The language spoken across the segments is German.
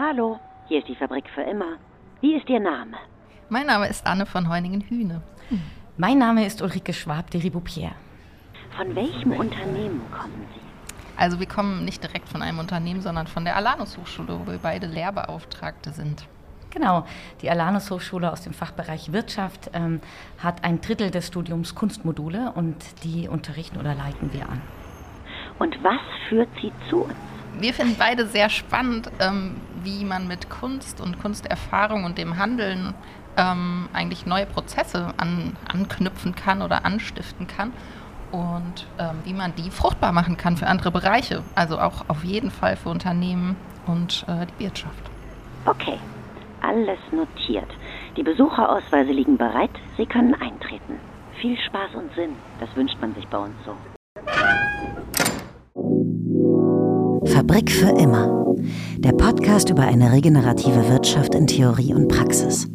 Hallo, hier ist die Fabrik für immer. Wie ist Ihr Name? Mein Name ist Anne von Heuningen-Hühne. Mein Name ist Ulrike Schwab de Riboupier. Von welchem Unternehmen kommen Sie? Also wir kommen nicht direkt von einem Unternehmen, sondern von der Alanus Hochschule, wo wir beide Lehrbeauftragte sind. Genau, die Alanus Hochschule aus dem Fachbereich Wirtschaft ähm, hat ein Drittel des Studiums Kunstmodule und die unterrichten oder leiten wir an. Und was führt Sie zu uns? Wir finden beide sehr spannend, ähm, wie man mit Kunst und Kunsterfahrung und dem Handeln ähm, eigentlich neue Prozesse an, anknüpfen kann oder anstiften kann und ähm, wie man die fruchtbar machen kann für andere Bereiche. Also auch auf jeden Fall für Unternehmen und äh, die Wirtschaft. Okay, alles notiert. Die Besucherausweise liegen bereit. Sie können eintreten. Viel Spaß und Sinn. Das wünscht man sich bei uns so. Fabrik für immer. Der Podcast über eine regenerative Wirtschaft in Theorie und Praxis.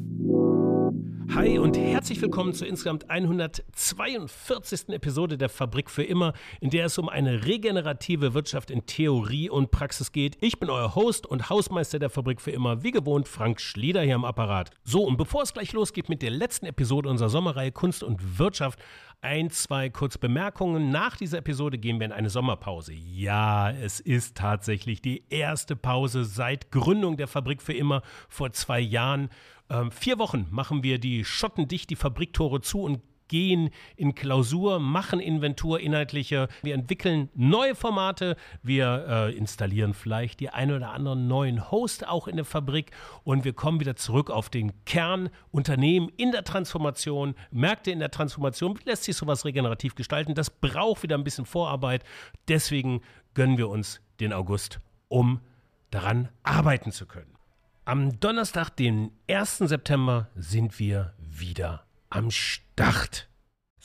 Hi und herzlich willkommen zur insgesamt 142. Episode der Fabrik für immer, in der es um eine regenerative Wirtschaft in Theorie und Praxis geht. Ich bin euer Host und Hausmeister der Fabrik für immer, wie gewohnt Frank Schlieder hier am Apparat. So, und bevor es gleich losgeht mit der letzten Episode unserer Sommerreihe Kunst und Wirtschaft, ein, zwei kurze Bemerkungen. Nach dieser Episode gehen wir in eine Sommerpause. Ja, es ist tatsächlich die erste Pause seit Gründung der Fabrik für immer vor zwei Jahren. Ähm, vier Wochen machen wir die Schotten dicht, die Fabriktore zu und gehen in Klausur, machen Inventur inhaltliche. Wir entwickeln neue Formate. Wir äh, installieren vielleicht die ein oder anderen neuen Host auch in der Fabrik und wir kommen wieder zurück auf den Kern Unternehmen in der Transformation, Märkte in der Transformation. Wie lässt sich sowas regenerativ gestalten? Das braucht wieder ein bisschen Vorarbeit. Deswegen gönnen wir uns den August, um daran arbeiten zu können. Am Donnerstag, den 1. September, sind wir wieder am Start.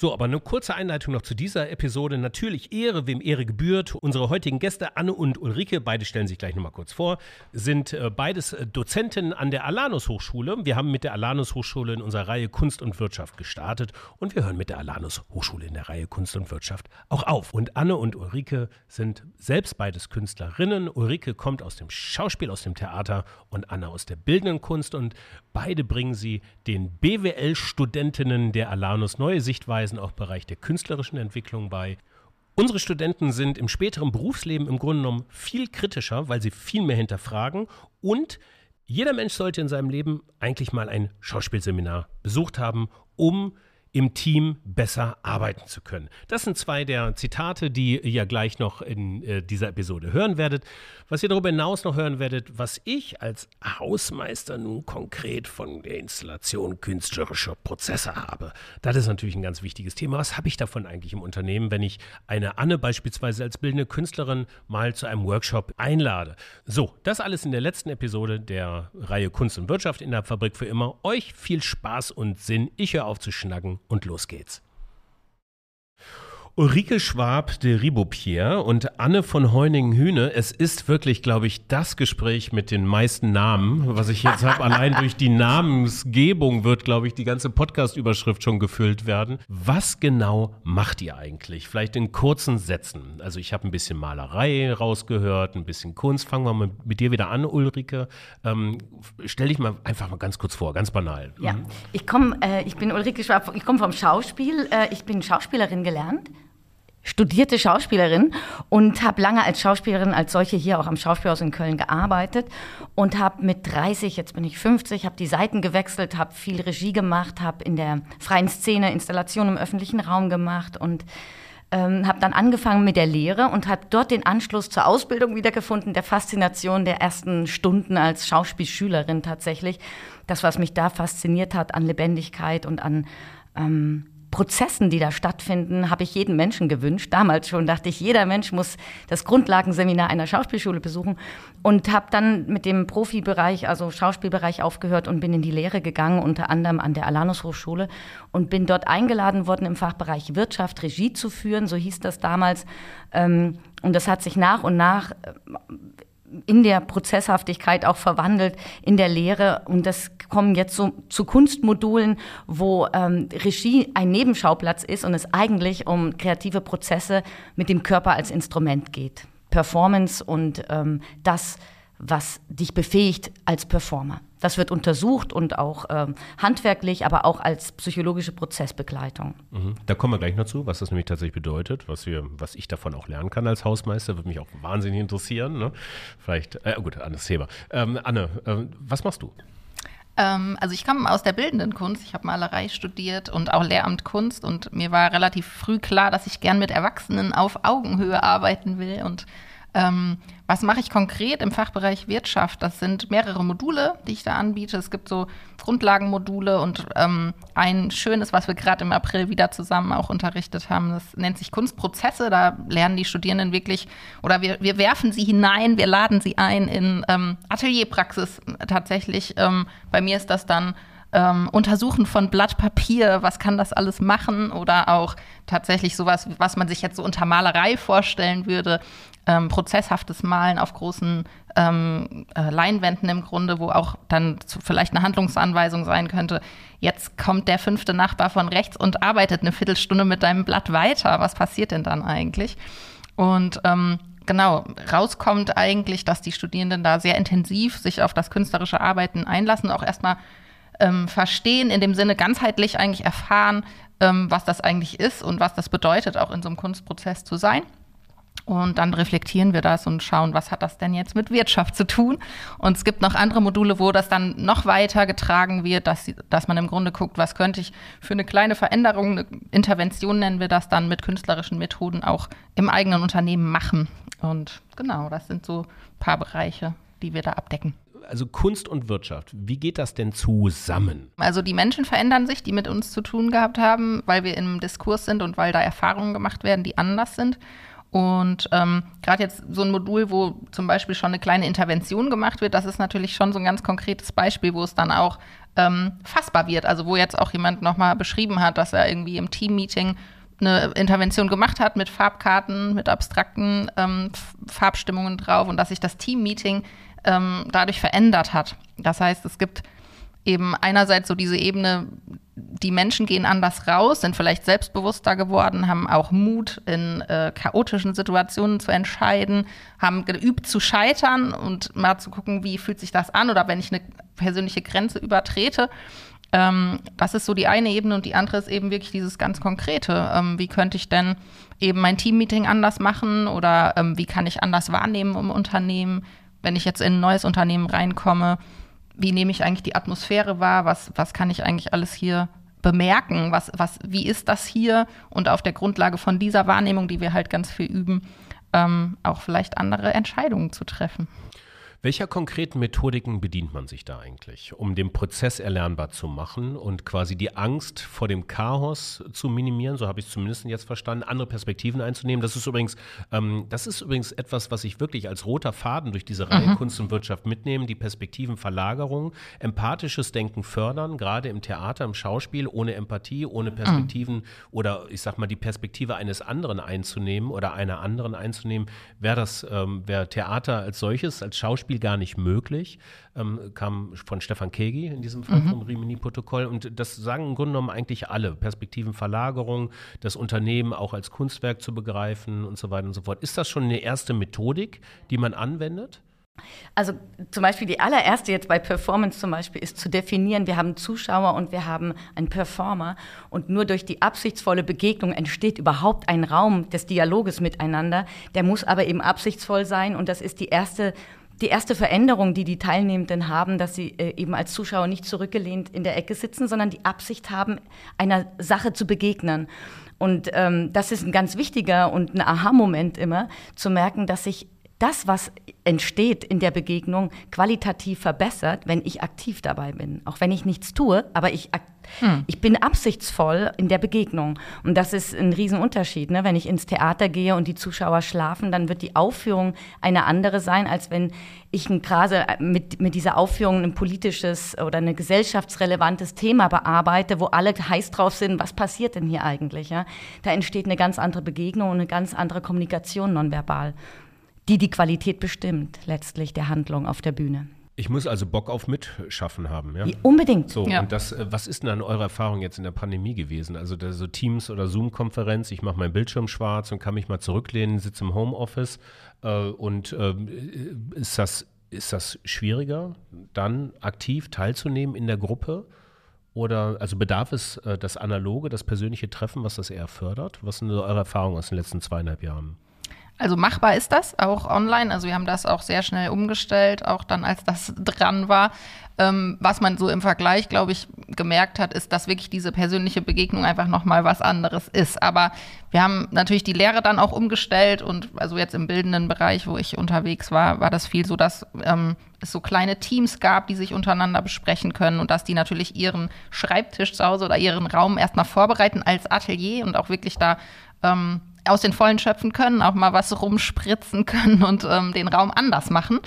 So, aber eine kurze Einleitung noch zu dieser Episode. Natürlich Ehre, wem Ehre gebührt. Unsere heutigen Gäste, Anne und Ulrike, beide stellen sich gleich nochmal kurz vor, sind äh, beides äh, Dozenten an der Alanus Hochschule. Wir haben mit der Alanus Hochschule in unserer Reihe Kunst und Wirtschaft gestartet und wir hören mit der Alanus Hochschule in der Reihe Kunst und Wirtschaft auch auf. Und Anne und Ulrike sind selbst beides Künstlerinnen. Ulrike kommt aus dem Schauspiel, aus dem Theater und Anne aus der bildenden Kunst und beide bringen sie den BWL-Studentinnen der Alanus neue Sichtweisen Weisen auch Bereich der künstlerischen Entwicklung bei. Unsere Studenten sind im späteren Berufsleben im Grunde genommen viel kritischer, weil sie viel mehr hinterfragen und jeder Mensch sollte in seinem Leben eigentlich mal ein Schauspielseminar besucht haben, um im Team besser arbeiten zu können. Das sind zwei der Zitate, die ihr gleich noch in äh, dieser Episode hören werdet. Was ihr darüber hinaus noch hören werdet, was ich als Hausmeister nun konkret von der Installation künstlerischer Prozesse habe. Das ist natürlich ein ganz wichtiges Thema. Was habe ich davon eigentlich im Unternehmen, wenn ich eine Anne beispielsweise als bildende Künstlerin mal zu einem Workshop einlade? So, das alles in der letzten Episode der Reihe Kunst und Wirtschaft in der Fabrik für immer. Euch viel Spaß und Sinn. Ich höre auf zu schnacken und los geht's. Ulrike Schwab de Ribopierre und Anne von Heuningen-Hühne. Es ist wirklich, glaube ich, das Gespräch mit den meisten Namen, was ich jetzt habe. Allein durch die Namensgebung wird, glaube ich, die ganze Podcast-Überschrift schon gefüllt werden. Was genau macht ihr eigentlich? Vielleicht in kurzen Sätzen. Also ich habe ein bisschen Malerei rausgehört, ein bisschen Kunst. Fangen wir mal mit dir wieder an, Ulrike. Ähm, stell dich mal einfach mal ganz kurz vor, ganz banal. Ja, ich komme, äh, ich bin Ulrike Schwab, ich komme vom Schauspiel. Äh, ich bin Schauspielerin gelernt studierte Schauspielerin und habe lange als Schauspielerin als solche hier auch am Schauspielhaus in Köln gearbeitet und habe mit 30, jetzt bin ich 50, habe die Seiten gewechselt, habe viel Regie gemacht, habe in der freien Szene Installationen im öffentlichen Raum gemacht und ähm, habe dann angefangen mit der Lehre und habe dort den Anschluss zur Ausbildung wiedergefunden, der Faszination der ersten Stunden als Schauspielschülerin tatsächlich. Das, was mich da fasziniert hat an Lebendigkeit und an ähm, Prozessen, die da stattfinden, habe ich jeden Menschen gewünscht. Damals schon dachte ich, jeder Mensch muss das Grundlagenseminar einer Schauspielschule besuchen und habe dann mit dem Profibereich, also Schauspielbereich aufgehört und bin in die Lehre gegangen, unter anderem an der Alanus Hochschule und bin dort eingeladen worden, im Fachbereich Wirtschaft Regie zu führen, so hieß das damals. Ähm, und das hat sich nach und nach in der Prozesshaftigkeit auch verwandelt in der Lehre. Und das kommen jetzt so zu Kunstmodulen, wo ähm, Regie ein Nebenschauplatz ist und es eigentlich um kreative Prozesse mit dem Körper als Instrument geht. Performance und ähm, das, was dich befähigt als Performer. Das wird untersucht und auch ähm, handwerklich, aber auch als psychologische Prozessbegleitung. Mhm. Da kommen wir gleich noch zu, was das nämlich tatsächlich bedeutet, was, wir, was ich davon auch lernen kann als Hausmeister, würde mich auch wahnsinnig interessieren. Ne? Vielleicht, äh, gut, anderes Thema. Ähm, Anne, äh, was machst du? Ähm, also ich komme aus der bildenden Kunst. Ich habe Malerei studiert und auch Lehramt Kunst und mir war relativ früh klar, dass ich gern mit Erwachsenen auf Augenhöhe arbeiten will und ähm, was mache ich konkret im Fachbereich Wirtschaft? Das sind mehrere Module, die ich da anbiete. Es gibt so Grundlagenmodule und ähm, ein schönes, was wir gerade im April wieder zusammen auch unterrichtet haben, das nennt sich Kunstprozesse. Da lernen die Studierenden wirklich, oder wir, wir werfen sie hinein, wir laden sie ein in ähm, Atelierpraxis tatsächlich. Ähm, bei mir ist das dann ähm, Untersuchen von Blatt Papier, was kann das alles machen oder auch tatsächlich sowas, was man sich jetzt so unter Malerei vorstellen würde, ähm, prozesshaftes Malen auf großen ähm, äh, Leinwänden im Grunde, wo auch dann zu, vielleicht eine Handlungsanweisung sein könnte. Jetzt kommt der fünfte Nachbar von rechts und arbeitet eine Viertelstunde mit deinem Blatt weiter. Was passiert denn dann eigentlich? Und ähm, genau, rauskommt eigentlich, dass die Studierenden da sehr intensiv sich auf das künstlerische Arbeiten einlassen, auch erstmal ähm, verstehen, in dem Sinne ganzheitlich eigentlich erfahren, ähm, was das eigentlich ist und was das bedeutet, auch in so einem Kunstprozess zu sein. Und dann reflektieren wir das und schauen, was hat das denn jetzt mit Wirtschaft zu tun. Und es gibt noch andere Module, wo das dann noch weiter getragen wird, dass, dass man im Grunde guckt, was könnte ich für eine kleine Veränderung, eine Intervention nennen wir das dann mit künstlerischen Methoden auch im eigenen Unternehmen machen. Und genau, das sind so ein paar Bereiche, die wir da abdecken also Kunst und Wirtschaft, wie geht das denn zusammen? Also die Menschen verändern sich, die mit uns zu tun gehabt haben, weil wir im Diskurs sind und weil da Erfahrungen gemacht werden, die anders sind. Und ähm, gerade jetzt so ein Modul, wo zum Beispiel schon eine kleine Intervention gemacht wird, das ist natürlich schon so ein ganz konkretes Beispiel, wo es dann auch ähm, fassbar wird. Also wo jetzt auch jemand nochmal beschrieben hat, dass er irgendwie im Team-Meeting eine Intervention gemacht hat mit Farbkarten, mit abstrakten ähm, Farbstimmungen drauf und dass sich das Team-Meeting ähm, dadurch verändert hat. Das heißt, es gibt eben einerseits so diese Ebene, die Menschen gehen anders raus, sind vielleicht selbstbewusster geworden, haben auch Mut, in äh, chaotischen Situationen zu entscheiden, haben geübt zu scheitern und mal zu gucken, wie fühlt sich das an oder wenn ich eine persönliche Grenze übertrete. Ähm, das ist so die eine Ebene und die andere ist eben wirklich dieses ganz Konkrete. Ähm, wie könnte ich denn eben mein Teammeeting anders machen oder ähm, wie kann ich anders wahrnehmen im Unternehmen, wenn ich jetzt in ein neues Unternehmen reinkomme? wie nehme ich eigentlich die Atmosphäre wahr, was, was kann ich eigentlich alles hier bemerken, was, was, wie ist das hier und auf der Grundlage von dieser Wahrnehmung, die wir halt ganz viel üben, ähm, auch vielleicht andere Entscheidungen zu treffen. Welcher konkreten Methodiken bedient man sich da eigentlich, um den Prozess erlernbar zu machen und quasi die Angst vor dem Chaos zu minimieren? So habe ich es zumindest jetzt verstanden, andere Perspektiven einzunehmen. Das ist übrigens, ähm, das ist übrigens etwas, was ich wirklich als roter Faden durch diese Reihe mhm. Kunst und Wirtschaft mitnehme: die Perspektivenverlagerung, empathisches Denken fördern, gerade im Theater, im Schauspiel, ohne Empathie, ohne Perspektiven mhm. oder ich sag mal die Perspektive eines anderen einzunehmen oder einer anderen einzunehmen, wäre das, ähm, wäre Theater als solches, als Schauspiel Beispiel gar nicht möglich, ähm, kam von Stefan Kegi in diesem Fall mhm. vom Rimini-Protokoll. Und das sagen im Grunde genommen eigentlich alle. Perspektivenverlagerung, das Unternehmen auch als Kunstwerk zu begreifen und so weiter und so fort. Ist das schon eine erste Methodik, die man anwendet? Also zum Beispiel die allererste jetzt bei Performance zum Beispiel ist zu definieren, wir haben Zuschauer und wir haben einen Performer und nur durch die absichtsvolle Begegnung entsteht überhaupt ein Raum des Dialoges miteinander. Der muss aber eben absichtsvoll sein und das ist die erste die erste Veränderung, die die Teilnehmenden haben, dass sie äh, eben als Zuschauer nicht zurückgelehnt in der Ecke sitzen, sondern die Absicht haben, einer Sache zu begegnen. Und ähm, das ist ein ganz wichtiger und ein Aha-Moment immer, zu merken, dass sich das, was entsteht in der Begegnung, qualitativ verbessert, wenn ich aktiv dabei bin. Auch wenn ich nichts tue, aber ich, hm. ich bin absichtsvoll in der Begegnung. Und das ist ein Riesenunterschied. Ne? Wenn ich ins Theater gehe und die Zuschauer schlafen, dann wird die Aufführung eine andere sein, als wenn ich gerade mit, mit dieser Aufführung ein politisches oder ein gesellschaftsrelevantes Thema bearbeite, wo alle heiß drauf sind, was passiert denn hier eigentlich? Ja? Da entsteht eine ganz andere Begegnung und eine ganz andere Kommunikation nonverbal die die Qualität bestimmt, letztlich der Handlung auf der Bühne. Ich muss also Bock auf Mitschaffen haben, ja? Unbedingt. So, ja. und das, äh, was ist denn an eurer Erfahrung jetzt in der Pandemie gewesen? Also so Teams- oder Zoom-Konferenz, ich mache meinen Bildschirm schwarz und kann mich mal zurücklehnen, sitze im Homeoffice. Äh, und äh, ist das ist das schwieriger, dann aktiv teilzunehmen in der Gruppe? Oder also bedarf es äh, das analoge, das persönliche Treffen, was das eher fördert? Was sind eure Erfahrungen aus den letzten zweieinhalb Jahren? Also machbar ist das auch online. Also wir haben das auch sehr schnell umgestellt, auch dann, als das dran war. Ähm, was man so im Vergleich, glaube ich, gemerkt hat, ist, dass wirklich diese persönliche Begegnung einfach nochmal was anderes ist. Aber wir haben natürlich die Lehre dann auch umgestellt und also jetzt im bildenden Bereich, wo ich unterwegs war, war das viel so, dass ähm, es so kleine Teams gab, die sich untereinander besprechen können und dass die natürlich ihren Schreibtisch zu Hause oder ihren Raum erstmal vorbereiten als Atelier und auch wirklich da ähm, aus den Vollen schöpfen können, auch mal was rumspritzen können und ähm, den Raum anders machen.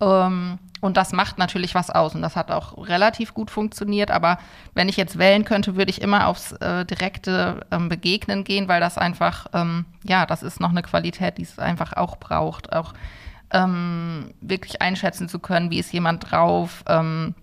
Ähm, und das macht natürlich was aus und das hat auch relativ gut funktioniert. Aber wenn ich jetzt wählen könnte, würde ich immer aufs äh, direkte ähm, Begegnen gehen, weil das einfach, ähm, ja, das ist noch eine Qualität, die es einfach auch braucht. Auch ähm, wirklich einschätzen zu können, wie ist jemand drauf, ähm,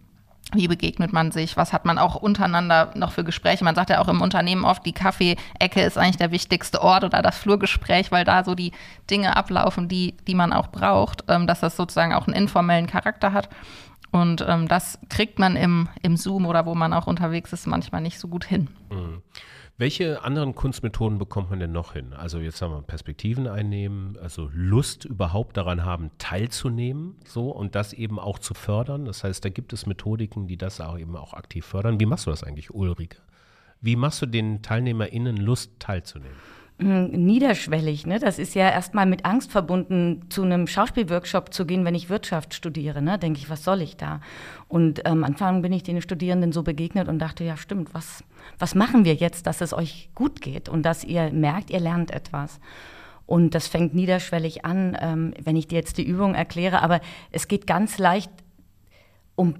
wie begegnet man sich? Was hat man auch untereinander noch für Gespräche? Man sagt ja auch im Unternehmen oft, die Kaffeeecke ist eigentlich der wichtigste Ort oder das Flurgespräch, weil da so die Dinge ablaufen, die, die man auch braucht, ähm, dass das sozusagen auch einen informellen Charakter hat. Und ähm, das kriegt man im, im Zoom oder wo man auch unterwegs ist, manchmal nicht so gut hin. Mhm. Welche anderen Kunstmethoden bekommt man denn noch hin? Also jetzt haben wir Perspektiven einnehmen, also Lust überhaupt daran haben, teilzunehmen, so und das eben auch zu fördern. Das heißt, da gibt es Methodiken, die das auch eben auch aktiv fördern. Wie machst du das eigentlich, Ulrike? Wie machst du den TeilnehmerInnen Lust teilzunehmen? Hm, niederschwellig. Ne? Das ist ja erstmal mit Angst verbunden, zu einem Schauspielworkshop zu gehen, wenn ich Wirtschaft studiere. Ne? Denke ich, was soll ich da? Und ähm, am Anfang bin ich den Studierenden so begegnet und dachte, ja stimmt, was, was machen wir jetzt, dass es euch gut geht und dass ihr merkt, ihr lernt etwas. Und das fängt niederschwellig an, ähm, wenn ich dir jetzt die Übung erkläre, aber es geht ganz leicht um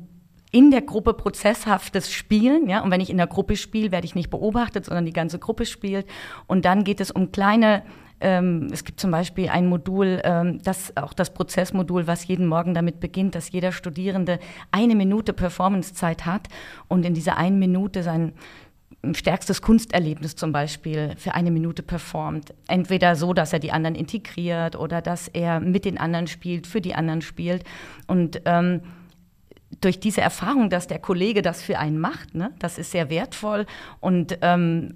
in der Gruppe prozesshaftes Spielen. Ja? Und wenn ich in der Gruppe spiele, werde ich nicht beobachtet, sondern die ganze Gruppe spielt. Und dann geht es um kleine ähm, es gibt zum Beispiel ein Modul, ähm, das auch das Prozessmodul, was jeden Morgen damit beginnt, dass jeder Studierende eine Minute Performancezeit hat und in dieser einen Minute sein stärkstes Kunsterlebnis zum Beispiel für eine Minute performt. Entweder so, dass er die anderen integriert oder dass er mit den anderen spielt, für die anderen spielt. Und ähm, durch diese Erfahrung, dass der Kollege das für einen macht, ne, das ist sehr wertvoll und ähm,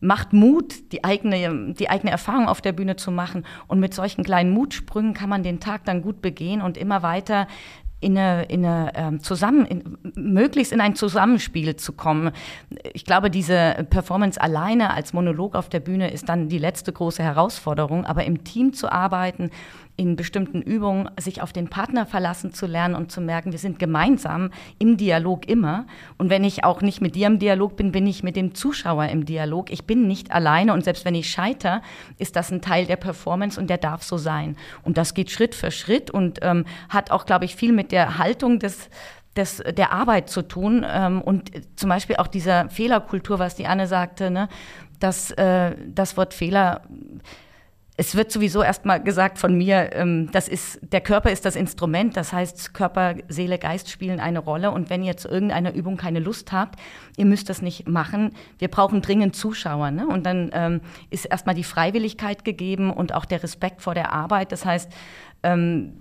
macht Mut, die eigene, die eigene Erfahrung auf der Bühne zu machen. Und mit solchen kleinen Mutsprüngen kann man den Tag dann gut begehen und immer weiter in eine, in eine ähm, zusammen, in, möglichst in ein Zusammenspiel zu kommen. Ich glaube, diese Performance alleine als Monolog auf der Bühne ist dann die letzte große Herausforderung, aber im Team zu arbeiten, in bestimmten Übungen sich auf den Partner verlassen zu lernen und zu merken, wir sind gemeinsam im Dialog immer. Und wenn ich auch nicht mit dir im Dialog bin, bin ich mit dem Zuschauer im Dialog. Ich bin nicht alleine und selbst wenn ich scheiter, ist das ein Teil der Performance und der darf so sein. Und das geht Schritt für Schritt und ähm, hat auch, glaube ich, viel mit der Haltung des des, der Arbeit zu tun ähm, und zum Beispiel auch dieser Fehlerkultur, was die Anne sagte, ne, dass äh, das Wort Fehler es wird sowieso erstmal gesagt von mir, ähm, das ist, der Körper ist das Instrument, das heißt, Körper, Seele, Geist spielen eine Rolle. Und wenn ihr zu irgendeiner Übung keine Lust habt, ihr müsst das nicht machen. Wir brauchen dringend Zuschauer. Ne? Und dann ähm, ist erstmal die Freiwilligkeit gegeben und auch der Respekt vor der Arbeit. Das heißt, ähm,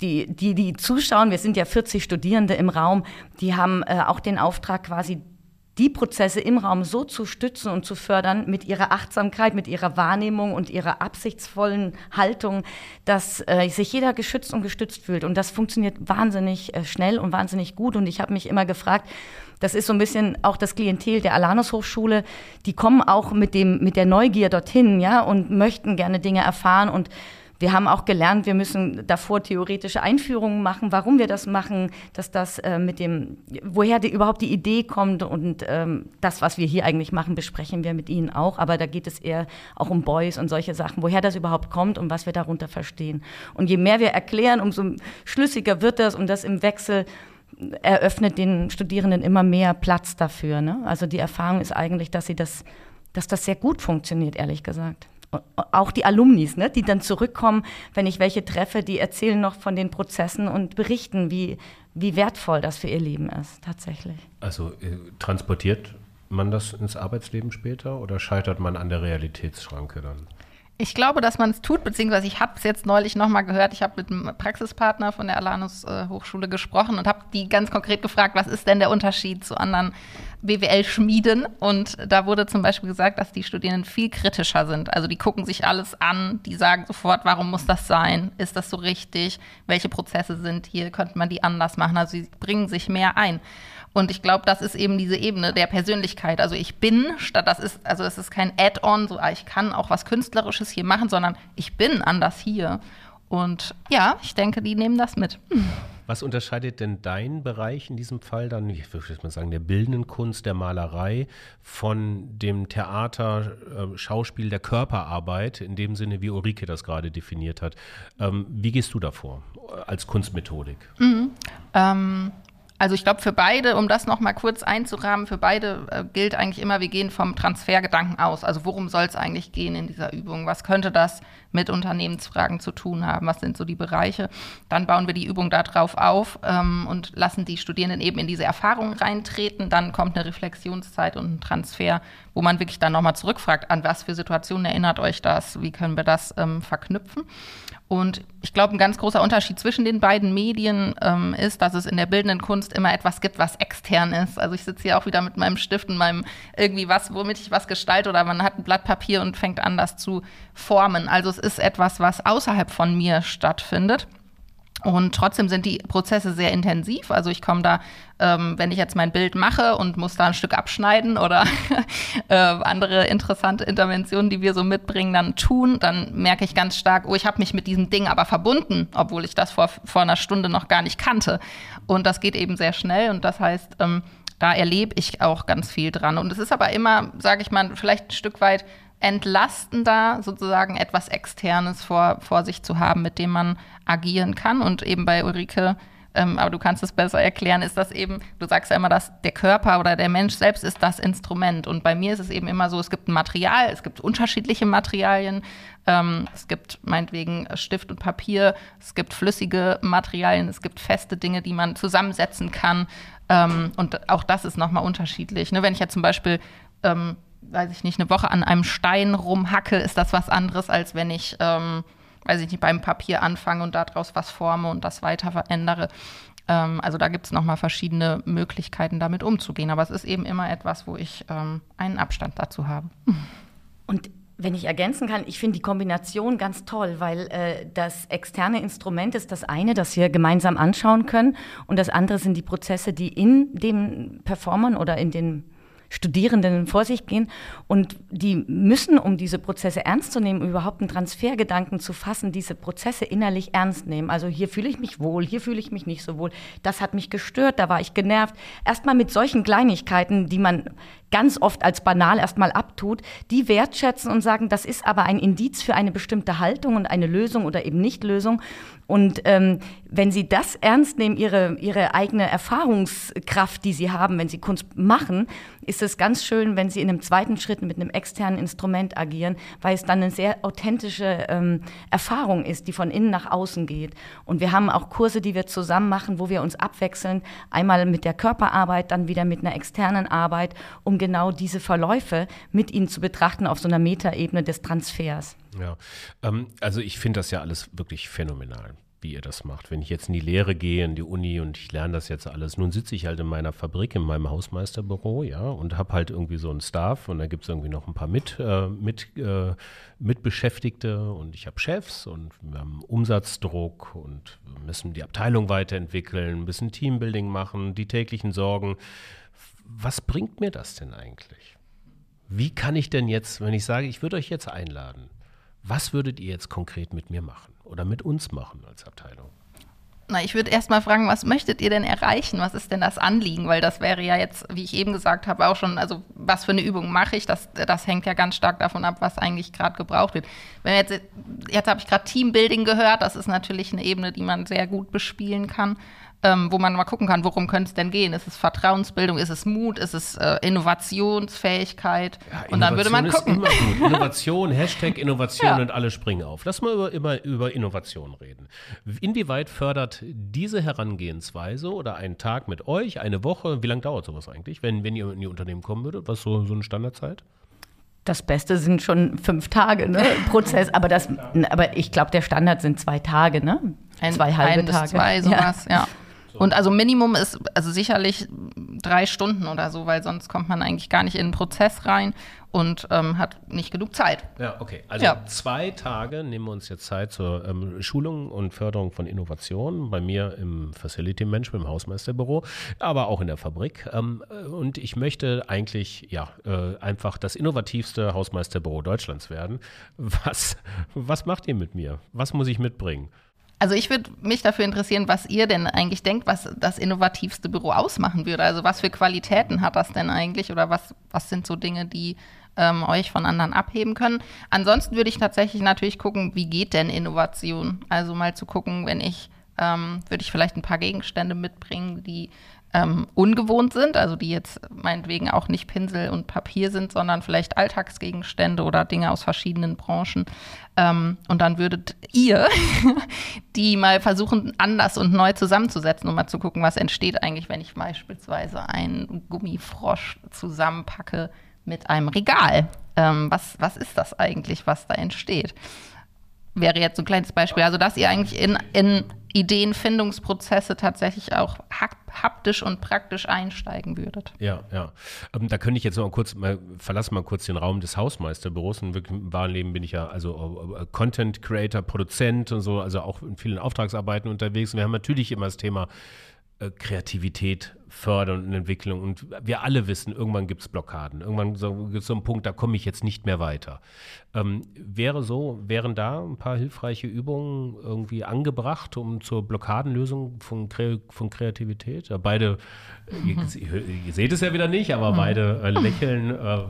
die, die, die zuschauen, wir sind ja 40 Studierende im Raum, die haben äh, auch den Auftrag, quasi die Prozesse im Raum so zu stützen und zu fördern mit ihrer Achtsamkeit, mit ihrer Wahrnehmung und ihrer absichtsvollen Haltung, dass äh, sich jeder geschützt und gestützt fühlt. Und das funktioniert wahnsinnig äh, schnell und wahnsinnig gut. Und ich habe mich immer gefragt, das ist so ein bisschen auch das Klientel der Alanus Hochschule, die kommen auch mit dem mit der Neugier dorthin, ja, und möchten gerne Dinge erfahren und wir haben auch gelernt, wir müssen davor theoretische Einführungen machen, warum wir das machen, dass das äh, mit dem, woher die, überhaupt die Idee kommt und ähm, das, was wir hier eigentlich machen, besprechen wir mit Ihnen auch. Aber da geht es eher auch um Boys und solche Sachen, woher das überhaupt kommt und was wir darunter verstehen. Und je mehr wir erklären, umso schlüssiger wird das und das im Wechsel eröffnet den Studierenden immer mehr Platz dafür. Ne? Also die Erfahrung ist eigentlich, dass sie das, dass das sehr gut funktioniert, ehrlich gesagt auch die Alumnis, ne, die dann zurückkommen, wenn ich welche treffe, die erzählen noch von den Prozessen und berichten, wie, wie wertvoll das für ihr Leben ist, tatsächlich. Also äh, transportiert man das ins Arbeitsleben später oder scheitert man an der Realitätsschranke dann? Ich glaube, dass man es tut, beziehungsweise ich habe es jetzt neulich nochmal gehört. Ich habe mit einem Praxispartner von der Alanus äh, Hochschule gesprochen und habe die ganz konkret gefragt, was ist denn der Unterschied zu anderen BWL-Schmieden? Und da wurde zum Beispiel gesagt, dass die Studierenden viel kritischer sind. Also die gucken sich alles an, die sagen sofort, warum muss das sein? Ist das so richtig? Welche Prozesse sind hier? Könnte man die anders machen? Also sie bringen sich mehr ein. Und ich glaube, das ist eben diese Ebene der Persönlichkeit. Also ich bin, statt das ist, also es ist kein Add-on, so ah, ich kann auch was Künstlerisches hier machen, sondern ich bin anders hier. Und ja, ich denke, die nehmen das mit. Was unterscheidet denn dein Bereich in diesem Fall dann, ich würde mal sagen, der bildenden Kunst, der Malerei von dem Theater, äh, Schauspiel, der Körperarbeit, in dem Sinne, wie Ulrike das gerade definiert hat? Ähm, wie gehst du davor als Kunstmethodik? Mhm. Ähm, also ich glaube, für beide, um das nochmal kurz einzurahmen, für beide äh, gilt eigentlich immer, wir gehen vom Transfergedanken aus. Also worum soll es eigentlich gehen in dieser Übung? Was könnte das mit Unternehmensfragen zu tun haben? Was sind so die Bereiche? Dann bauen wir die Übung darauf auf ähm, und lassen die Studierenden eben in diese Erfahrungen reintreten. Dann kommt eine Reflexionszeit und ein Transfer, wo man wirklich dann nochmal zurückfragt, an was für Situationen erinnert euch das? Wie können wir das ähm, verknüpfen? Und ich glaube, ein ganz großer Unterschied zwischen den beiden Medien ähm, ist, dass es in der bildenden Kunst immer etwas gibt, was extern ist. Also ich sitze hier auch wieder mit meinem Stift und meinem irgendwie was, womit ich was gestalte oder man hat ein Blatt Papier und fängt an, das zu formen. Also es ist etwas, was außerhalb von mir stattfindet. Und trotzdem sind die Prozesse sehr intensiv. Also ich komme da, ähm, wenn ich jetzt mein Bild mache und muss da ein Stück abschneiden oder äh, andere interessante Interventionen, die wir so mitbringen, dann tun, dann merke ich ganz stark, oh, ich habe mich mit diesem Ding aber verbunden, obwohl ich das vor, vor einer Stunde noch gar nicht kannte. Und das geht eben sehr schnell und das heißt, ähm, da erlebe ich auch ganz viel dran. Und es ist aber immer, sage ich mal, vielleicht ein Stück weit entlastender, sozusagen etwas Externes vor, vor sich zu haben, mit dem man agieren kann. Und eben bei Ulrike, ähm, aber du kannst es besser erklären, ist das eben, du sagst ja immer, dass der Körper oder der Mensch selbst ist das Instrument. Und bei mir ist es eben immer so, es gibt ein Material, es gibt unterschiedliche Materialien. Ähm, es gibt meinetwegen Stift und Papier, es gibt flüssige Materialien, es gibt feste Dinge, die man zusammensetzen kann. Ähm, und auch das ist nochmal unterschiedlich. Ne? Wenn ich ja zum Beispiel ähm, weiß ich nicht, eine Woche an einem Stein rumhacke, ist das was anderes, als wenn ich, ähm, weiß ich nicht, beim Papier anfange und daraus was forme und das weiter verändere. Ähm, also da gibt es nochmal verschiedene Möglichkeiten, damit umzugehen. Aber es ist eben immer etwas, wo ich ähm, einen Abstand dazu habe. Und wenn ich ergänzen kann, ich finde die Kombination ganz toll, weil äh, das externe Instrument ist das eine, das wir gemeinsam anschauen können, und das andere sind die Prozesse, die in dem Performern oder in den Studierenden vor sich gehen und die müssen, um diese Prozesse ernst zu nehmen, überhaupt einen Transfergedanken zu fassen, diese Prozesse innerlich ernst nehmen. Also hier fühle ich mich wohl, hier fühle ich mich nicht so wohl. Das hat mich gestört, da war ich genervt. Erstmal mit solchen Kleinigkeiten, die man ganz oft als banal erstmal abtut, die wertschätzen und sagen, das ist aber ein Indiz für eine bestimmte Haltung und eine Lösung oder eben Nicht-Lösung. Und ähm, wenn Sie das ernst nehmen, Ihre, Ihre eigene Erfahrungskraft, die Sie haben, wenn Sie Kunst machen, ist es ganz schön, wenn Sie in einem zweiten Schritt mit einem externen Instrument agieren, weil es dann eine sehr authentische ähm, Erfahrung ist, die von innen nach außen geht. Und wir haben auch Kurse, die wir zusammen machen, wo wir uns abwechseln, einmal mit der Körperarbeit, dann wieder mit einer externen Arbeit, um genau diese Verläufe mit Ihnen zu betrachten auf so einer Metaebene des Transfers. Ja, ähm, also ich finde das ja alles wirklich phänomenal wie ihr das macht. Wenn ich jetzt in die Lehre gehe, in die Uni und ich lerne das jetzt alles, nun sitze ich halt in meiner Fabrik, in meinem Hausmeisterbüro, ja, und habe halt irgendwie so einen Staff und da gibt es irgendwie noch ein paar mit, äh, mit, äh, Mitbeschäftigte und ich habe Chefs und wir haben Umsatzdruck und müssen die Abteilung weiterentwickeln, müssen Teambuilding machen, die täglichen Sorgen. Was bringt mir das denn eigentlich? Wie kann ich denn jetzt, wenn ich sage, ich würde euch jetzt einladen, was würdet ihr jetzt konkret mit mir machen oder mit uns machen als Abteilung? Na, ich würde erst mal fragen, was möchtet ihr denn erreichen? Was ist denn das Anliegen? Weil das wäre ja jetzt, wie ich eben gesagt habe, auch schon, also was für eine Übung mache ich? Das, das hängt ja ganz stark davon ab, was eigentlich gerade gebraucht wird. Wenn jetzt, jetzt habe ich gerade Teambuilding gehört, das ist natürlich eine Ebene, die man sehr gut bespielen kann ähm, wo man mal gucken kann, worum könnte es denn gehen? Ist es Vertrauensbildung, ist es Mut, ist es äh, Innovationsfähigkeit? Ja, und dann würde man gucken. Innovation, Hashtag Innovation ja. und alle springen auf. Lass mal über, immer über Innovation reden. Inwieweit fördert diese Herangehensweise oder ein Tag mit euch, eine Woche, wie lange dauert sowas eigentlich, wenn, wenn ihr in die Unternehmen kommen würdet? Was so, so eine Standardzeit? Das Beste sind schon fünf Tage, ne? Prozess. Aber, das, aber ich glaube, der Standard sind zwei Tage, ne? Ein, zwei halbe ein bis Tage. zwei, sowas, ja. ja. Und also Minimum ist also sicherlich drei Stunden oder so, weil sonst kommt man eigentlich gar nicht in den Prozess rein und ähm, hat nicht genug Zeit. Ja, okay. Also ja. zwei Tage nehmen wir uns jetzt Zeit zur ähm, Schulung und Förderung von Innovationen bei mir im Facility Management, im Hausmeisterbüro, aber auch in der Fabrik. Ähm, und ich möchte eigentlich ja äh, einfach das innovativste Hausmeisterbüro Deutschlands werden. Was, was macht ihr mit mir? Was muss ich mitbringen? Also ich würde mich dafür interessieren, was ihr denn eigentlich denkt, was das innovativste Büro ausmachen würde. Also was für Qualitäten hat das denn eigentlich oder was, was sind so Dinge, die ähm, euch von anderen abheben können. Ansonsten würde ich tatsächlich natürlich gucken, wie geht denn Innovation? Also mal zu gucken, wenn ich, ähm, würde ich vielleicht ein paar Gegenstände mitbringen, die ähm, ungewohnt sind, also die jetzt meinetwegen auch nicht Pinsel und Papier sind, sondern vielleicht Alltagsgegenstände oder Dinge aus verschiedenen Branchen. Ähm, und dann würdet ihr die mal versuchen, anders und neu zusammenzusetzen, um mal zu gucken, was entsteht eigentlich, wenn ich beispielsweise einen Gummifrosch zusammenpacke mit einem Regal. Ähm, was, was ist das eigentlich, was da entsteht? Wäre jetzt so ein kleines Beispiel. Also, dass ihr eigentlich in, in Ideenfindungsprozesse tatsächlich auch haptisch und praktisch einsteigen würdet. Ja, ja. Ähm, da könnte ich jetzt noch kurz, mal, verlasse mal kurz den Raum des Hausmeisterbüros. Im wahren Leben bin ich ja also äh, Content Creator, Produzent und so, also auch in vielen Auftragsarbeiten unterwegs. Und wir haben natürlich immer das Thema äh, Kreativität fördern und Entwicklung. Und wir alle wissen, irgendwann gibt es Blockaden. Irgendwann so, gibt es so einen Punkt, da komme ich jetzt nicht mehr weiter. Ähm, wäre so, wären da ein paar hilfreiche Übungen irgendwie angebracht, um zur Blockadenlösung von, Kre von Kreativität? Ja, beide, mhm. ihr, ihr, seht es ja wieder nicht, aber mhm. beide äh, lächeln äh,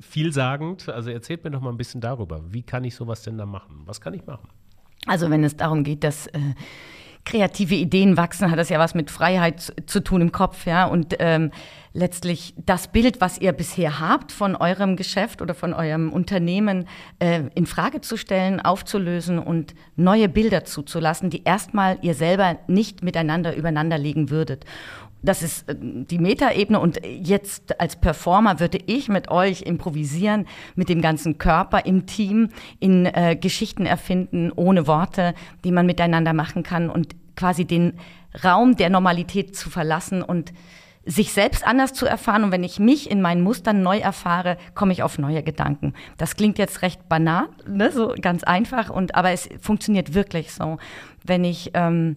vielsagend. Also erzählt mir doch mal ein bisschen darüber. Wie kann ich sowas denn da machen? Was kann ich machen? Also wenn es darum geht, dass äh, kreative Ideen wachsen, hat das ja was mit Freiheit zu, tun im Kopf, ja. Und ähm, letztlich das Bild, was ihr bisher habt von eurem Geschäft oder von eurem Unternehmen, äh, in Frage zu stellen, aufzulösen und neue Bilder zuzulassen, die erstmal ihr selber nicht miteinander übereinander legen würdet. Das ist äh, die Metaebene und jetzt als Performer würde ich mit euch improvisieren, mit dem ganzen Körper im Team, in äh, Geschichten erfinden, ohne Worte, die man miteinander machen kann und quasi den Raum der Normalität zu verlassen und sich selbst anders zu erfahren. Und wenn ich mich in meinen Mustern neu erfahre, komme ich auf neue Gedanken. Das klingt jetzt recht banal, ne? so ganz einfach, und aber es funktioniert wirklich so. Wenn ich ähm,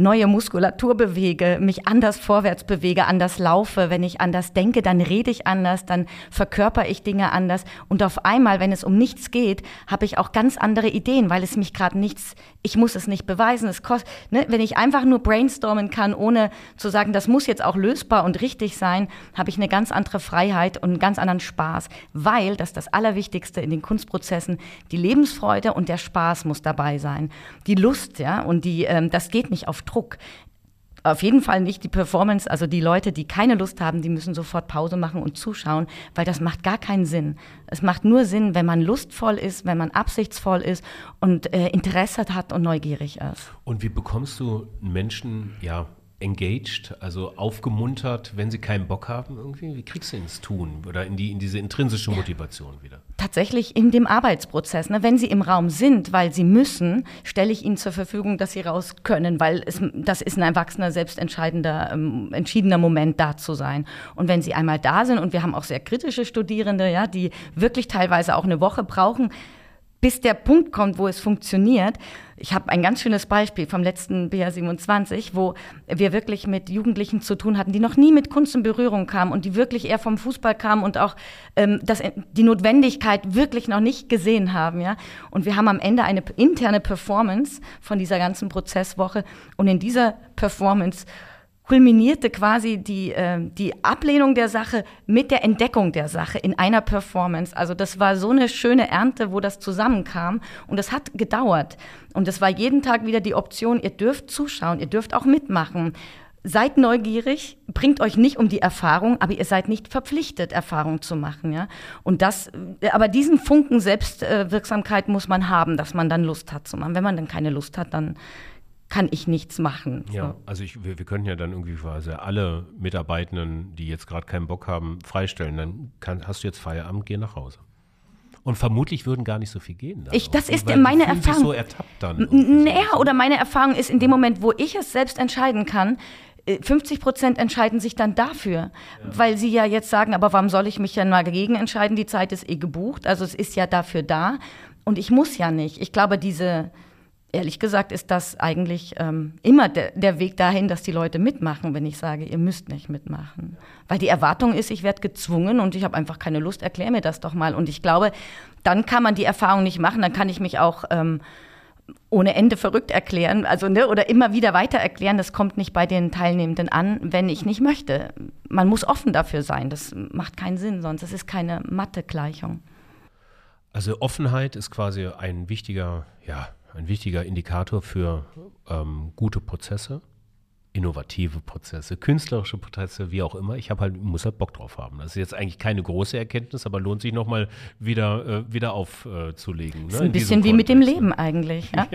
neue Muskulatur bewege, mich anders vorwärts bewege, anders laufe, wenn ich anders denke, dann rede ich anders, dann verkörper ich Dinge anders. Und auf einmal, wenn es um nichts geht, habe ich auch ganz andere Ideen, weil es mich gerade nichts, ich muss es nicht beweisen, es kostet, ne, wenn ich einfach nur brainstormen kann, ohne zu sagen, das muss jetzt auch lösbar und richtig sein, habe ich eine ganz andere Freiheit und einen ganz anderen Spaß, weil das ist das Allerwichtigste in den Kunstprozessen, die Lebensfreude und der Spaß muss dabei sein, die Lust, ja, und die, ähm, das geht nicht auf Druck. Auf jeden Fall nicht die Performance, also die Leute, die keine Lust haben, die müssen sofort Pause machen und zuschauen, weil das macht gar keinen Sinn. Es macht nur Sinn, wenn man lustvoll ist, wenn man absichtsvoll ist und äh, Interesse hat und neugierig ist. Und wie bekommst du Menschen, ja, engaged, also aufgemuntert, wenn sie keinen Bock haben irgendwie? Wie kriegst du ins Tun oder in, die, in diese intrinsische Motivation wieder? Tatsächlich in dem Arbeitsprozess. Ne? Wenn sie im Raum sind, weil sie müssen, stelle ich ihnen zur Verfügung, dass sie raus können, weil es, das ist ein erwachsener, selbstentscheidender, ähm, entschiedener Moment, da zu sein. Und wenn sie einmal da sind, und wir haben auch sehr kritische Studierende, ja, die wirklich teilweise auch eine Woche brauchen, bis der Punkt kommt, wo es funktioniert. Ich habe ein ganz schönes Beispiel vom letzten BR27, wo wir wirklich mit Jugendlichen zu tun hatten, die noch nie mit Kunst in Berührung kamen und die wirklich eher vom Fußball kamen und auch ähm, das, die Notwendigkeit wirklich noch nicht gesehen haben. Ja? Und wir haben am Ende eine interne Performance von dieser ganzen Prozesswoche und in dieser Performance kulminierte quasi die, äh, die Ablehnung der Sache mit der Entdeckung der Sache in einer Performance. Also das war so eine schöne Ernte, wo das zusammenkam und es hat gedauert. Und es war jeden Tag wieder die Option, ihr dürft zuschauen, ihr dürft auch mitmachen. Seid neugierig, bringt euch nicht um die Erfahrung, aber ihr seid nicht verpflichtet, Erfahrung zu machen, ja. Und das, aber diesen Funken Selbstwirksamkeit muss man haben, dass man dann Lust hat zu machen. Wenn man dann keine Lust hat, dann kann ich nichts machen. Ja, so. also ich, wir, wir könnten ja dann irgendwie quasi alle Mitarbeitenden, die jetzt gerade keinen Bock haben, freistellen. Dann kann, hast du jetzt Feierabend, geh nach Hause. Und vermutlich würden gar nicht so viel gehen. Ich, das auch, ist weil meine Erfahrung. So ertappt dann. irgendwie so. Naja, oder meine Erfahrung ist, in dem Moment, wo ich es selbst entscheiden kann, äh, 50 Prozent entscheiden sich dann dafür, weil sie ja jetzt sagen, aber warum soll ich mich ja mal dagegen entscheiden? Die Zeit ist eh gebucht, also es ist ja dafür da und ich muss ja nicht. Ich glaube, diese, ehrlich gesagt, ist das eigentlich ähm, immer der, der Weg dahin, dass die Leute mitmachen, wenn ich sage, ihr müsst nicht mitmachen. Weil die Erwartung ist, ich werde gezwungen und ich habe einfach keine Lust, erklär mir das doch mal. Und ich glaube, dann kann man die Erfahrung nicht machen, dann kann ich mich auch ähm, ohne Ende verrückt erklären, also ne, oder immer wieder weiter erklären, das kommt nicht bei den Teilnehmenden an, wenn ich nicht möchte. Man muss offen dafür sein, das macht keinen Sinn, sonst das ist keine Mathe-Gleichung. Also Offenheit ist quasi ein wichtiger, ja, ein wichtiger Indikator für ähm, gute Prozesse, innovative Prozesse, künstlerische Prozesse, wie auch immer. Ich habe halt, muss halt Bock drauf haben. Das ist jetzt eigentlich keine große Erkenntnis, aber lohnt sich nochmal wieder, äh, wieder aufzulegen. Das ist ne, ein in bisschen wie mit dem Kontext, ne? Leben eigentlich. Ja?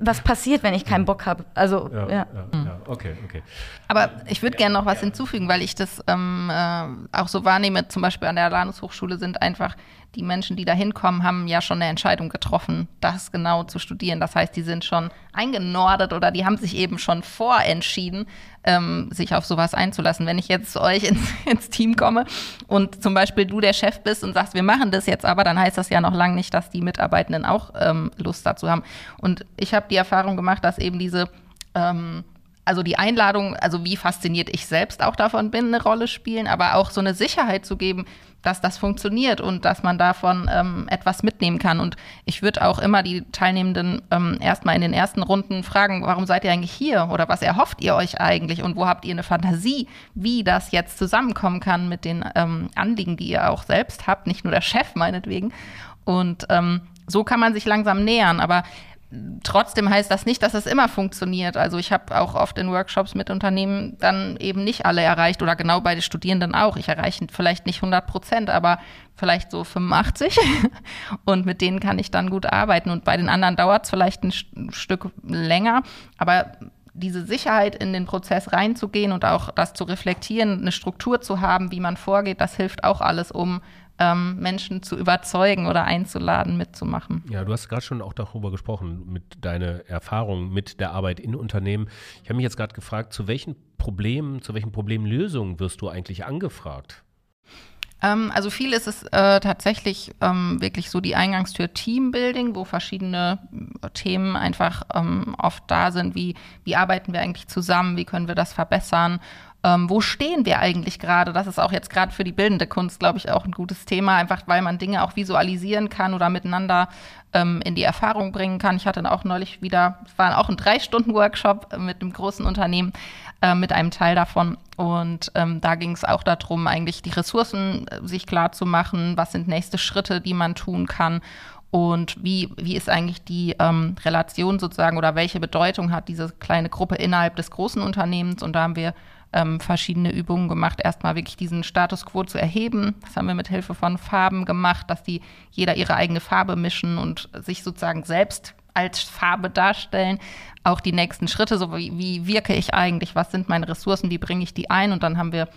Was passiert, wenn ich keinen Bock habe? Also, Ja, ja. ja. Ja, okay, okay. Aber ich würde gerne noch was hinzufügen, weil ich das ähm, äh, auch so wahrnehme. Zum Beispiel an der Alanus Hochschule sind einfach die Menschen, die da hinkommen, haben ja schon eine Entscheidung getroffen, das genau zu studieren. Das heißt, die sind schon eingenordet oder die haben sich eben schon vorentschieden, ähm, sich auf sowas einzulassen. Wenn ich jetzt zu euch ins, ins Team komme und zum Beispiel du der Chef bist und sagst, wir machen das jetzt aber, dann heißt das ja noch lange nicht, dass die Mitarbeitenden auch ähm, Lust dazu haben. Und ich habe die Erfahrung gemacht, dass eben diese ähm, also die Einladung, also wie fasziniert ich selbst auch davon bin, eine Rolle spielen, aber auch so eine Sicherheit zu geben, dass das funktioniert und dass man davon ähm, etwas mitnehmen kann. Und ich würde auch immer die Teilnehmenden ähm, erstmal in den ersten Runden fragen, warum seid ihr eigentlich hier oder was erhofft ihr euch eigentlich und wo habt ihr eine Fantasie, wie das jetzt zusammenkommen kann mit den ähm, Anliegen, die ihr auch selbst habt, nicht nur der Chef meinetwegen. Und ähm, so kann man sich langsam nähern, aber Trotzdem heißt das nicht, dass es immer funktioniert. Also ich habe auch oft in Workshops mit Unternehmen dann eben nicht alle erreicht oder genau bei den Studierenden auch. Ich erreiche vielleicht nicht 100 Prozent, aber vielleicht so 85 und mit denen kann ich dann gut arbeiten. Und bei den anderen dauert es vielleicht ein Stück länger, aber diese Sicherheit in den Prozess reinzugehen und auch das zu reflektieren, eine Struktur zu haben, wie man vorgeht, das hilft auch alles, um ähm, Menschen zu überzeugen oder einzuladen, mitzumachen. Ja, du hast gerade schon auch darüber gesprochen, mit deiner Erfahrung mit der Arbeit in Unternehmen. Ich habe mich jetzt gerade gefragt, zu welchen Problemen, zu welchen Problemlösungen wirst du eigentlich angefragt? Ähm, also viel ist es äh, tatsächlich ähm, wirklich so die Eingangstür Teambuilding, wo verschiedene äh, Themen einfach ähm, oft da sind, wie, wie arbeiten wir eigentlich zusammen, wie können wir das verbessern, ähm, wo stehen wir eigentlich gerade? Das ist auch jetzt gerade für die bildende Kunst, glaube ich, auch ein gutes Thema, einfach weil man Dinge auch visualisieren kann oder miteinander ähm, in die Erfahrung bringen kann. Ich hatte auch neulich wieder, es war auch ein Drei-Stunden-Workshop mit einem großen Unternehmen, äh, mit einem Teil davon. Und ähm, da ging es auch darum, eigentlich die Ressourcen äh, sich klar zu machen, was sind nächste Schritte, die man tun kann. Und wie, wie ist eigentlich die ähm, Relation sozusagen oder welche Bedeutung hat diese kleine Gruppe innerhalb des großen Unternehmens? Und da haben wir ähm, verschiedene Übungen gemacht, erstmal wirklich diesen Status quo zu erheben. Das haben wir mit Hilfe von Farben gemacht, dass die jeder ihre eigene Farbe mischen und sich sozusagen selbst als Farbe darstellen. Auch die nächsten Schritte, so wie, wie wirke ich eigentlich, was sind meine Ressourcen, wie bringe ich die ein? Und dann haben wir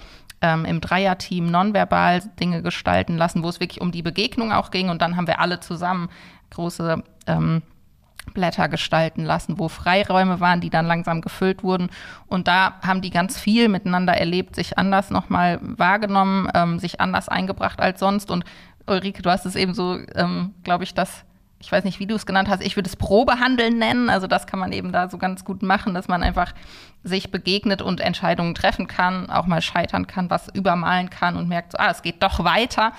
ähm, im Dreierteam nonverbal Dinge gestalten lassen, wo es wirklich um die Begegnung auch ging. Und dann haben wir alle zusammen große ähm, Blätter gestalten lassen, wo Freiräume waren, die dann langsam gefüllt wurden. Und da haben die ganz viel miteinander erlebt, sich anders nochmal wahrgenommen, ähm, sich anders eingebracht als sonst. Und Ulrike, du hast es eben so, ähm, glaube ich, das, ich weiß nicht, wie du es genannt hast, ich würde es Probehandeln nennen. Also das kann man eben da so ganz gut machen, dass man einfach sich begegnet und Entscheidungen treffen kann, auch mal scheitern kann, was übermalen kann und merkt, so, ah, es geht doch weiter.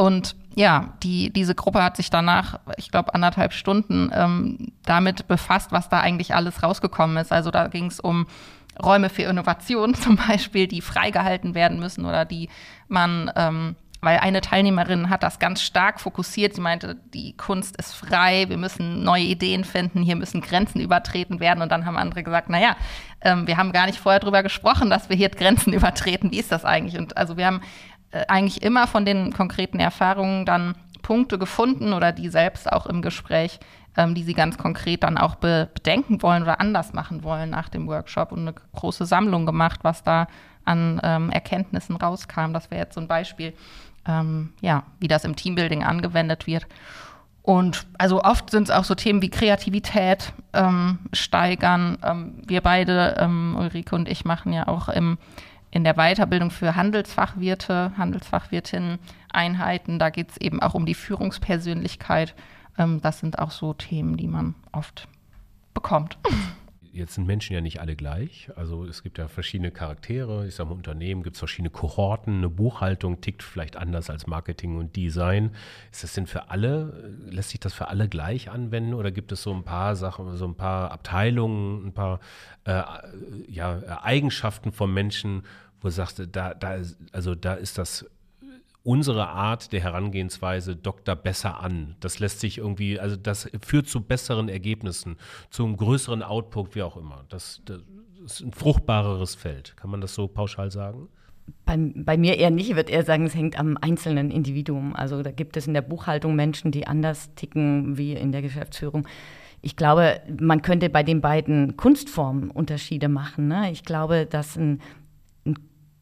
Und ja, die, diese Gruppe hat sich danach, ich glaube, anderthalb Stunden ähm, damit befasst, was da eigentlich alles rausgekommen ist. Also da ging es um Räume für Innovation zum Beispiel, die freigehalten werden müssen oder die man, ähm, weil eine Teilnehmerin hat das ganz stark fokussiert. Sie meinte, die Kunst ist frei, wir müssen neue Ideen finden, hier müssen Grenzen übertreten werden. Und dann haben andere gesagt, naja, ähm, wir haben gar nicht vorher drüber gesprochen, dass wir hier Grenzen übertreten. Wie ist das eigentlich? Und also wir haben eigentlich immer von den konkreten Erfahrungen dann Punkte gefunden oder die selbst auch im Gespräch ähm, die sie ganz konkret dann auch be bedenken wollen oder anders machen wollen nach dem Workshop und eine große Sammlung gemacht, was da an ähm, Erkenntnissen rauskam. Das wäre jetzt so ein Beispiel, ähm, ja, wie das im Teambuilding angewendet wird. Und also oft sind es auch so Themen wie Kreativität ähm, steigern. Ähm, wir beide, ähm, Ulrike und ich, machen ja auch im, in der Weiterbildung für Handelsfachwirte, Handelsfachwirtinnen Einheiten. Da geht es eben auch um die Führungspersönlichkeit. Ähm, das sind auch so Themen, die man oft bekommt. jetzt sind Menschen ja nicht alle gleich. Also es gibt ja verschiedene Charaktere. Ich sage mal, Unternehmen gibt es verschiedene Kohorten. Eine Buchhaltung tickt vielleicht anders als Marketing und Design. Ist das denn für alle, lässt sich das für alle gleich anwenden oder gibt es so ein paar Sachen, so ein paar Abteilungen, ein paar äh, ja, Eigenschaften von Menschen, wo du sagst, da, da, also da ist das unsere Art der Herangehensweise dockt da besser an. Das lässt sich irgendwie, also das führt zu besseren Ergebnissen, zum größeren Output, wie auch immer. Das, das ist ein fruchtbareres Feld. Kann man das so pauschal sagen? Bei, bei, mir eher nicht. Ich würde eher sagen, es hängt am einzelnen Individuum. Also da gibt es in der Buchhaltung Menschen, die anders ticken wie in der Geschäftsführung. Ich glaube, man könnte bei den beiden Kunstformen Unterschiede machen. Ne? Ich glaube, dass ein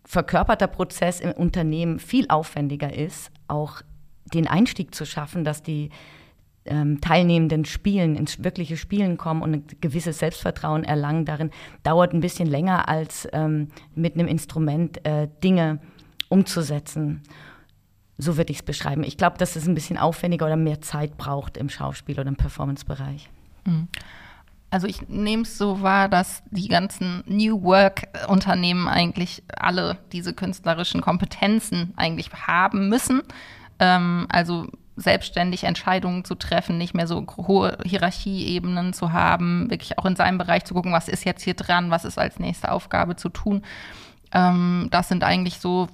verkörperter Prozess im Unternehmen viel aufwendiger ist, auch den Einstieg zu schaffen, dass die ähm, Teilnehmenden spielen, ins wirkliche Spielen kommen und ein gewisses Selbstvertrauen erlangen darin, dauert ein bisschen länger als ähm, mit einem Instrument äh, Dinge umzusetzen. So würde ich es beschreiben. Ich glaube, dass es ein bisschen aufwendiger oder mehr Zeit braucht im Schauspiel oder im Performance-Bereich. Mhm. Also ich nehme es so wahr, dass die ganzen New Work-Unternehmen eigentlich alle diese künstlerischen Kompetenzen eigentlich haben müssen. Ähm, also selbstständig Entscheidungen zu treffen, nicht mehr so hohe Hierarchieebenen zu haben, wirklich auch in seinem Bereich zu gucken, was ist jetzt hier dran, was ist als nächste Aufgabe zu tun. Ähm, das sind eigentlich so,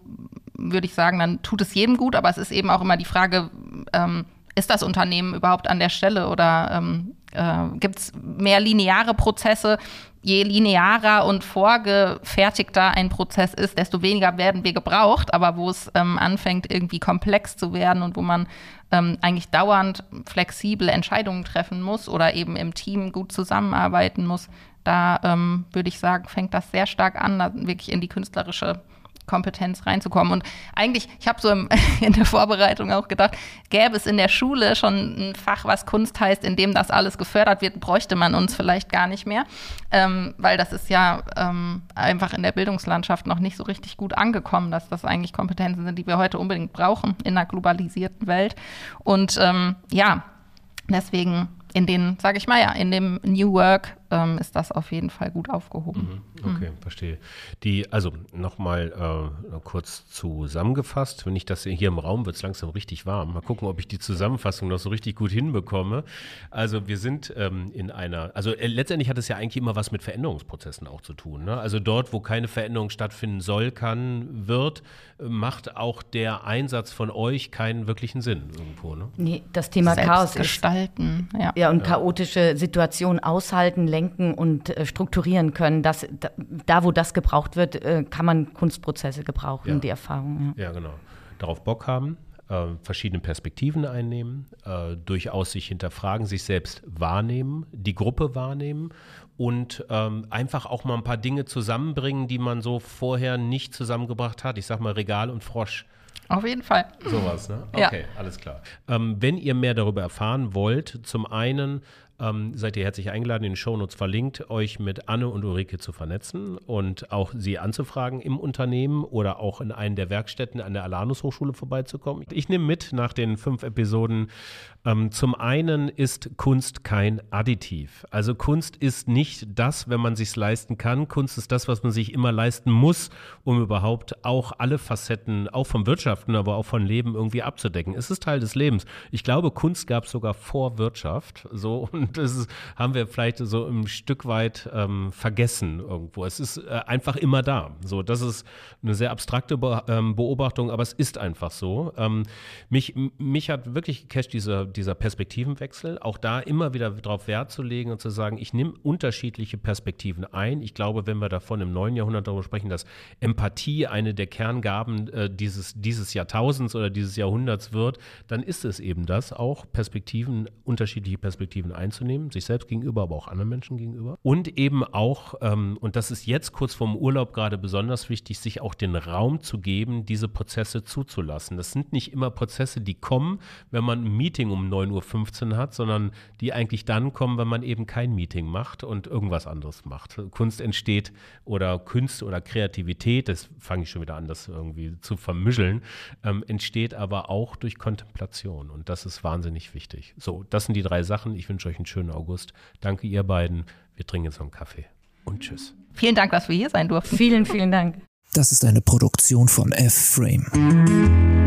würde ich sagen, dann tut es jedem gut, aber es ist eben auch immer die Frage, ähm, ist das Unternehmen überhaupt an der Stelle oder ähm, äh, gibt es mehr lineare Prozesse? Je linearer und vorgefertigter ein Prozess ist, desto weniger werden wir gebraucht. Aber wo es ähm, anfängt, irgendwie komplex zu werden und wo man ähm, eigentlich dauernd flexible Entscheidungen treffen muss oder eben im Team gut zusammenarbeiten muss, da ähm, würde ich sagen, fängt das sehr stark an, wirklich in die künstlerische Kompetenz reinzukommen. Und eigentlich, ich habe so im, in der Vorbereitung auch gedacht, gäbe es in der Schule schon ein Fach, was Kunst heißt, in dem das alles gefördert wird, bräuchte man uns vielleicht gar nicht mehr, ähm, weil das ist ja ähm, einfach in der Bildungslandschaft noch nicht so richtig gut angekommen, dass das eigentlich Kompetenzen sind, die wir heute unbedingt brauchen in einer globalisierten Welt. Und ähm, ja, deswegen in den, sage ich mal ja, in dem New Work ähm, ist das auf jeden Fall gut aufgehoben. Mhm, okay, mhm. verstehe. Die, also nochmal äh, kurz zusammengefasst, wenn ich das hier im Raum wird es langsam richtig warm. Mal gucken, ob ich die Zusammenfassung noch so richtig gut hinbekomme. Also wir sind ähm, in einer, also äh, letztendlich hat es ja eigentlich immer was mit Veränderungsprozessen auch zu tun. Ne? Also dort, wo keine Veränderung stattfinden soll, kann, wird, macht auch der Einsatz von euch keinen wirklichen Sinn irgendwo. Ne? Nee, das Thema Chaos gestalten. Ja. ja, und ja. chaotische Situationen aushalten, lenken und äh, strukturieren können. Das, da, da, wo das gebraucht wird, äh, kann man Kunstprozesse gebrauchen, ja. die Erfahrung. Ja. ja, genau. Darauf Bock haben, äh, verschiedene Perspektiven einnehmen, äh, durchaus sich hinterfragen, sich selbst wahrnehmen, die Gruppe wahrnehmen und ähm, einfach auch mal ein paar Dinge zusammenbringen, die man so vorher nicht zusammengebracht hat. Ich sag mal Regal und Frosch. Auf jeden Fall. Sowas, ne? Okay, ja. alles klar. Ähm, wenn ihr mehr darüber erfahren wollt, zum einen ähm, seid ihr herzlich eingeladen, in den Shownotes verlinkt, euch mit Anne und Ulrike zu vernetzen und auch sie anzufragen im Unternehmen oder auch in einen der Werkstätten an der Alanus Hochschule vorbeizukommen. Ich nehme mit nach den fünf Episoden ähm, zum einen ist Kunst kein Additiv. Also Kunst ist nicht das, wenn man sich leisten kann. Kunst ist das, was man sich immer leisten muss, um überhaupt auch alle Facetten, auch vom Wirtschaften, aber auch von Leben irgendwie abzudecken. Es ist Teil des Lebens. Ich glaube, Kunst gab es sogar vor Wirtschaft. So das ist, haben wir vielleicht so ein Stück weit ähm, vergessen irgendwo. Es ist äh, einfach immer da. So, das ist eine sehr abstrakte Be ähm, Beobachtung, aber es ist einfach so. Ähm, mich, mich hat wirklich gecasht dieser dieser Perspektivenwechsel, auch da immer wieder darauf Wert zu legen und zu sagen, ich nehme unterschiedliche Perspektiven ein. Ich glaube, wenn wir davon im neuen Jahrhundert darüber sprechen, dass Empathie eine der Kerngaben äh, dieses, dieses Jahrtausends oder dieses Jahrhunderts wird, dann ist es eben das, auch Perspektiven, unterschiedliche Perspektiven einzunehmen einzunehmen, sich selbst gegenüber, aber auch anderen Menschen gegenüber. Und eben auch, ähm, und das ist jetzt kurz vorm Urlaub gerade besonders wichtig, sich auch den Raum zu geben, diese Prozesse zuzulassen. Das sind nicht immer Prozesse, die kommen, wenn man ein Meeting um 9.15 Uhr hat, sondern die eigentlich dann kommen, wenn man eben kein Meeting macht und irgendwas anderes macht. Kunst entsteht oder Künste oder Kreativität, das fange ich schon wieder an, das irgendwie zu vermischeln, ähm, entsteht aber auch durch Kontemplation. Und das ist wahnsinnig wichtig. So, das sind die drei Sachen. Ich wünsche euch einen schönen August. Danke ihr beiden. Wir trinken jetzt noch einen Kaffee. Und tschüss. Vielen Dank, dass wir hier sein durften. Vielen, vielen Dank. Das ist eine Produktion von F-Frame.